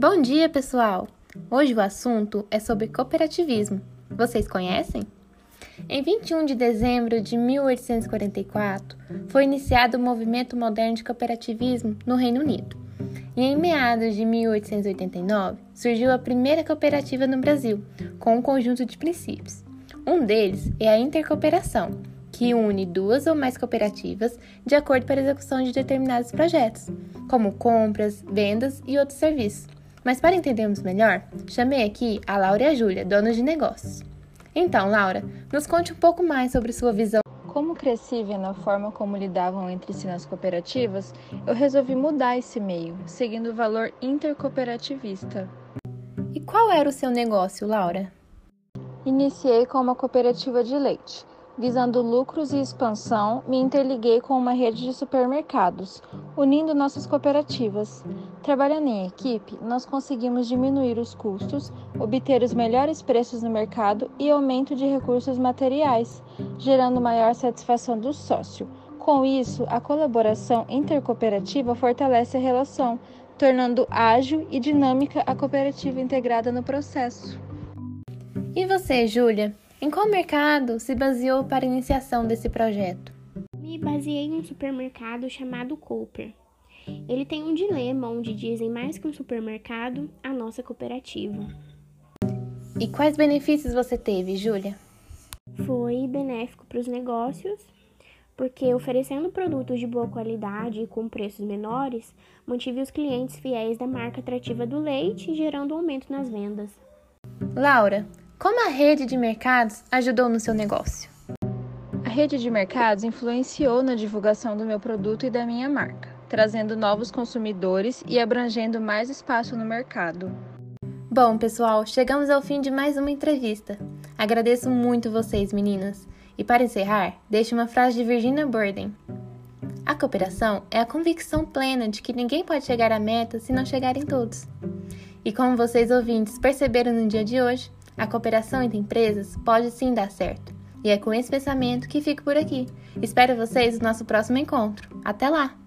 Bom dia, pessoal! Hoje o assunto é sobre cooperativismo. Vocês conhecem? Em 21 de dezembro de 1844, foi iniciado o movimento moderno de cooperativismo no Reino Unido. E em meados de 1889, surgiu a primeira cooperativa no Brasil, com um conjunto de princípios. Um deles é a intercooperação, que une duas ou mais cooperativas de acordo para a execução de determinados projetos, como compras, vendas e outros serviços. Mas para entendermos melhor, chamei aqui a Laura e a Júlia, donas de negócios. Então, Laura, nos conte um pouco mais sobre sua visão. Como cresci vendo a forma como lidavam entre si nas cooperativas, eu resolvi mudar esse meio, seguindo o valor intercooperativista. E qual era o seu negócio, Laura? Iniciei com uma cooperativa de leite. Visando lucros e expansão, me interliguei com uma rede de supermercados, unindo nossas cooperativas. Trabalhando em equipe, nós conseguimos diminuir os custos, obter os melhores preços no mercado e aumento de recursos materiais, gerando maior satisfação do sócio. Com isso, a colaboração intercooperativa fortalece a relação, tornando ágil e dinâmica a cooperativa integrada no processo. E você, Júlia? Em qual mercado se baseou para a iniciação desse projeto? Me baseei em um supermercado chamado Cooper. Ele tem um dilema onde dizem mais que um supermercado, a nossa cooperativa. E quais benefícios você teve, Júlia? Foi benéfico para os negócios, porque oferecendo produtos de boa qualidade e com preços menores, mantive os clientes fiéis da marca atrativa do leite, gerando um aumento nas vendas. Laura, como a rede de mercados ajudou no seu negócio? A rede de mercados influenciou na divulgação do meu produto e da minha marca, trazendo novos consumidores e abrangendo mais espaço no mercado. Bom, pessoal, chegamos ao fim de mais uma entrevista. Agradeço muito vocês, meninas. E para encerrar, deixe uma frase de Virginia Burden. A cooperação é a convicção plena de que ninguém pode chegar à meta se não chegarem todos. E como vocês ouvintes perceberam no dia de hoje, a cooperação entre empresas pode sim dar certo. E é com esse pensamento que fico por aqui. Espero vocês no nosso próximo encontro. Até lá!